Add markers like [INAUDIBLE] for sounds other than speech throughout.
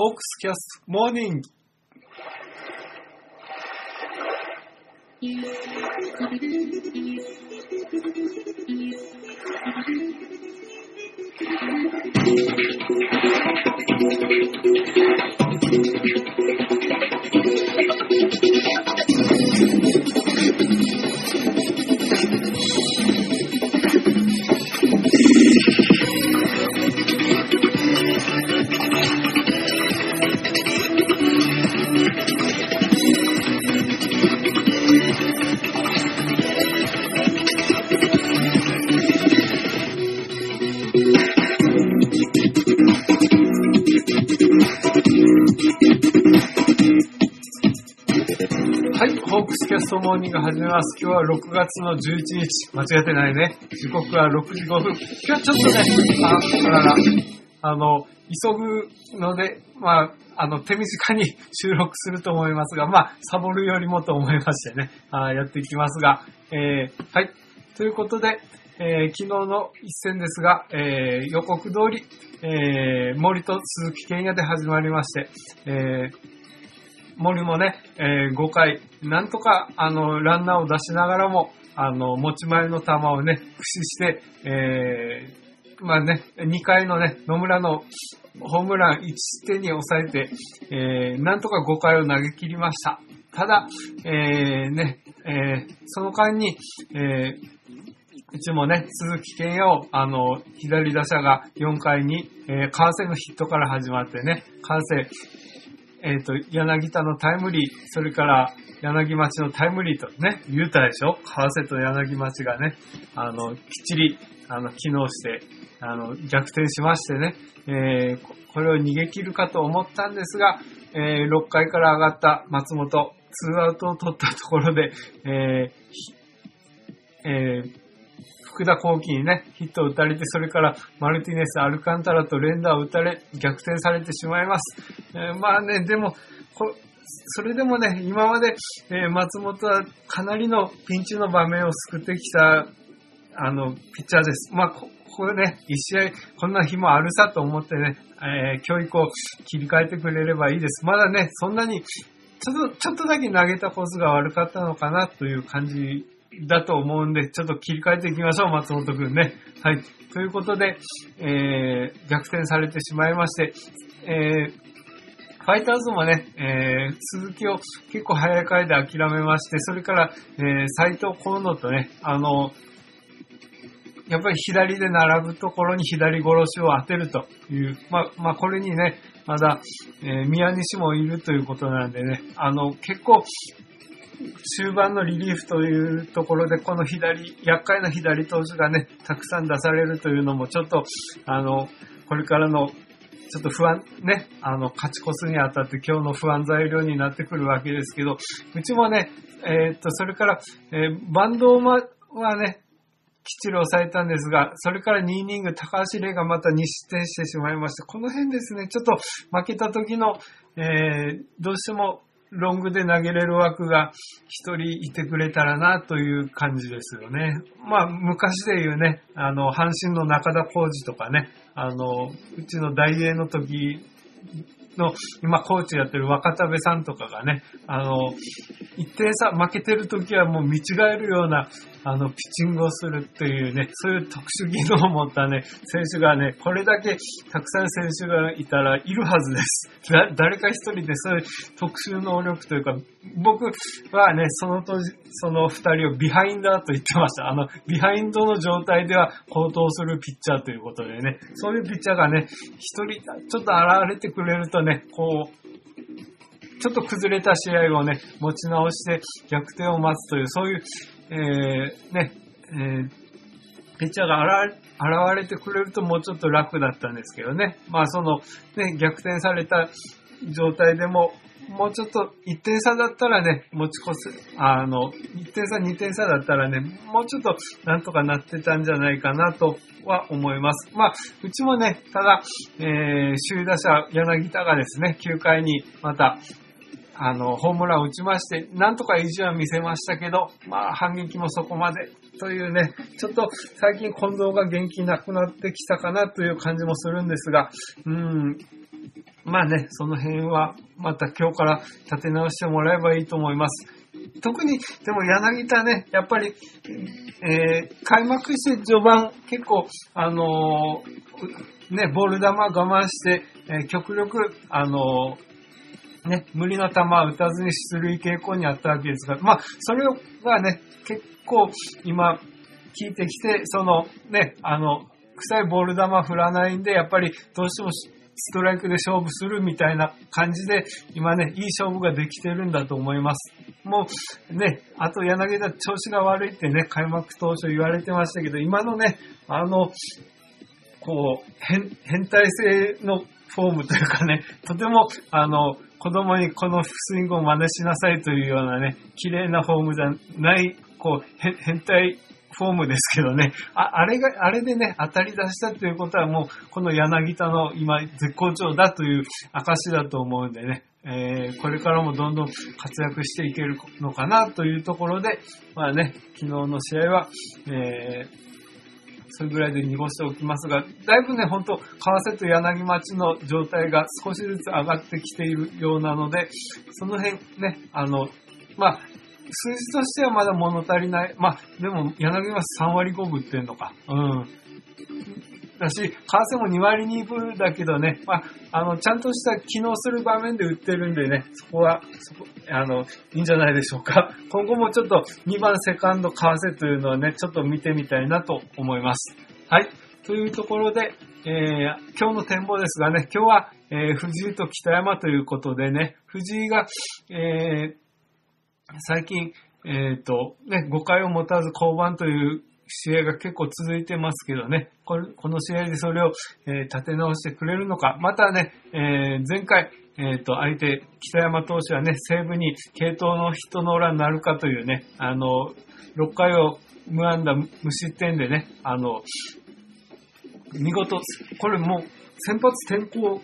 ホーはい、ホークスキャストモーニング始めます。今日は6月の11日。間違ってないね。時刻は6時5分。今日はちょっとね、あ、あらら、あの、急ぐので、まあ、あの、手短に [LAUGHS] 収録すると思いますが、まあ、サボるよりもと思いましてね、あやっていきますが、えー、はい。ということで、えー昨日の一戦ですが、えー予告通り、えー森と鈴木健也で始まりまして、え森もね、え5回、なんとか、あの、ランナーを出しながらも、あの、持ち前の球をね、駆使して、えまあね、2回のね、野村のホームラン1失点に抑えて、えなんとか5回を投げ切りました。ただ、えね、えその間に、えうちもね、鈴木健也を、あの、左打者が4回に、えー、川瀬のヒットから始まってね、川瀬、えっ、と、柳田のタイムリー、それから柳町のタイムリーとね、言うたでしょ？川瀬と柳町がね、あの、きっちり、あの、機能して、あの、逆転しましてね、えーこれを逃げ切るかと思ったんですが、えー6回から上がった松本、ツーアウトを取ったところで、えーえー福田幸輝にね、ヒットを打たれて、それからマルティネス、アルカンタラと連打を打たれ、逆転されてしまいます。えーまあね、でも、それでもね、今まで、えー松本はかなりのピンチの場面を救ってきた、あの、ピッチャーです。まあ、ここでね、一試合、こんな日もあるさと思ってね、えー今日以降切り替えてくれればいいです。まだね、そんなに、ちょっと、ちょっとだけ投げたコースが悪かったのかなという感じだと思うんで、ちょっと切り替えていきましょう、松本くんね。はい。ということで、えー、逆転されてしまいまして、えー、ファイターズもね、えー、鈴木を結構早い回で諦めまして、それから、えー、斎藤河野とね、あの、やっぱり左で並ぶところに左殺しを当てるという、まあ、まあ、これにね、まだ、えー宮西もいるということなんでね、あの、結構、終盤のリリーフというところで、この左、厄介な左投手がね、たくさん出されるというのも、ちょっと、あの、これからの、ちょっと不安、ね、あの、勝ち越すにあたって今日の不安材料になってくるわけですけど、うちもね、えーっと、それから、えーバンドーマはね、きっちり抑えたんですが、それから2イニング、高橋玲がまた2失点してしまいまして、この辺ですね、ちょっと負けた時の、えーどうしてもロングで投げれる枠が一人いてくれたらなという感じですよね。まあ、昔で言うね、あの、阪神の中田浩二とかね、あの、うちの大英の時の、今コーチやってる若田部さんとかがね、あの、一点差負けてる時はもう見違えるような、あの、ピッチングをするっていうね、そういう特殊技能を持ったね、選手がね、これだけたくさん選手がいたらいるはずです。だ誰か一人でそういう特殊能力というか、僕はね、その当時、その二人をビハインダーと言ってました。あの、ビハインドの状態では好投するピッチャーということでね、そういうピッチャーがね、一人、ちょっと現れてくれるとね、こう、ちょっと崩れた試合をね、持ち直して逆転を待つという、そういう、えー、ね、えー、ピッチャーが現れ現れてくれるともうちょっと楽だったんですけどね。まあその、ね、逆転された状態でも、もうちょっと1点差だったらね、持ち越す、あの、1点差、2点差だったらね、もうちょっとなんとかなってたんじゃないかなとは思います。まあ、うちもね、ただ、えー、首位打者、柳田がですね、9回にまた、あの、ホームランを打ちまして、なんとか意地は見せましたけど、まあ、反撃もそこまでというね、ちょっと最近近藤が元気なくなってきたかなという感じもするんですが、うん、まあね、その辺はまた今日から立て直してもらえばいいと思います。特に、でも柳田ね、やっぱり、えー、開幕して序盤結構、あのー、ね、ボール球我慢して、えー、極力、あのね、無理な球は打たずに出塁傾向にあったわけですが、まあ、それがね、結構今、聞いてきて、そのね、あの、臭いボール球振らないんで、やっぱりどうしてもストライクで勝負するみたいな感じで、今ね、いい勝負ができてるんだと思います。もうね、あと柳田調子が悪いってね、開幕当初言われてましたけど、今のね、あの、こう、変、変態性のフォームというかね、とても、あの、子供にこのスイングを真似しなさいというようなね、綺麗なフォームじゃない、こう、変態フォームですけどね、ああれが、あれでね、当たり出したということはもう、この柳田の今、絶好調だという証だと思うんでね、えー、これからもどんどん活躍していけるのかなというところで、まあね、昨日の試合は、えー、それぐらいで濁しておきますが、だいぶね、ほんと、為替と柳町の状態が少しずつ上がってきているようなので、その辺ね、あの、まあ、数字としてはまだ物足りない。まあ、でも、柳町3割5分っていうのか。うん。だし、為替も2割2分だけどね、まあ、あの、ちゃんとした機能する場面で売ってるんでね、そこは、そこ、あの、いいんじゃないでしょうか。[LAUGHS] 今後もちょっと2番セカンド為替というのはね、ちょっと見てみたいなと思います。はい。というところで、えー、今日の展望ですがね、今日は、えー、藤井と北山ということでね、藤井が、えー、最近、えっ、ー、と、ね、誤解を持たず降板という試合が結構続いてますけどね、この試合でそれを、え、立て直してくれるのか、またね、え、前回、えっ、と、相手、北山投手はね、西武に系統の人の裏になるかというね、あの、6回を無安打無失点でね、あの、見事、これもう先発転向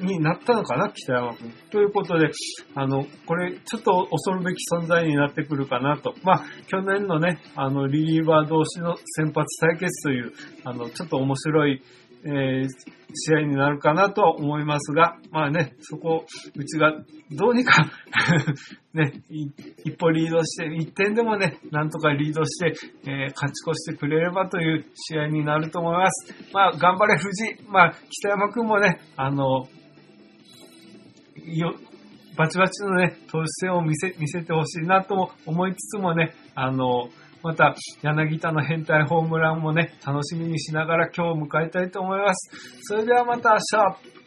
になったのかな、北山君。ということで、あの、これ、ちょっと恐るべき存在になってくるかなと。まあ、去年のね、あの、リリーバー同士の先発対決という、あの、ちょっと面白い、えー、試合になるかなとは思いますが、まあね、そこ、うちがどうにか [LAUGHS] ね、一歩リードして、一点でもね、なんとかリードして、えー、勝ち越してくれればという試合になると思います。まあ、頑張れ、藤井。まあ、北山くんもね、あの、よ、バチバチのね、投手戦を見せ、見せてほしいなと思いつつもね、あの、また、柳田の変態ホームランもね、楽しみにしながら今日を迎えたいと思います。それではまた明日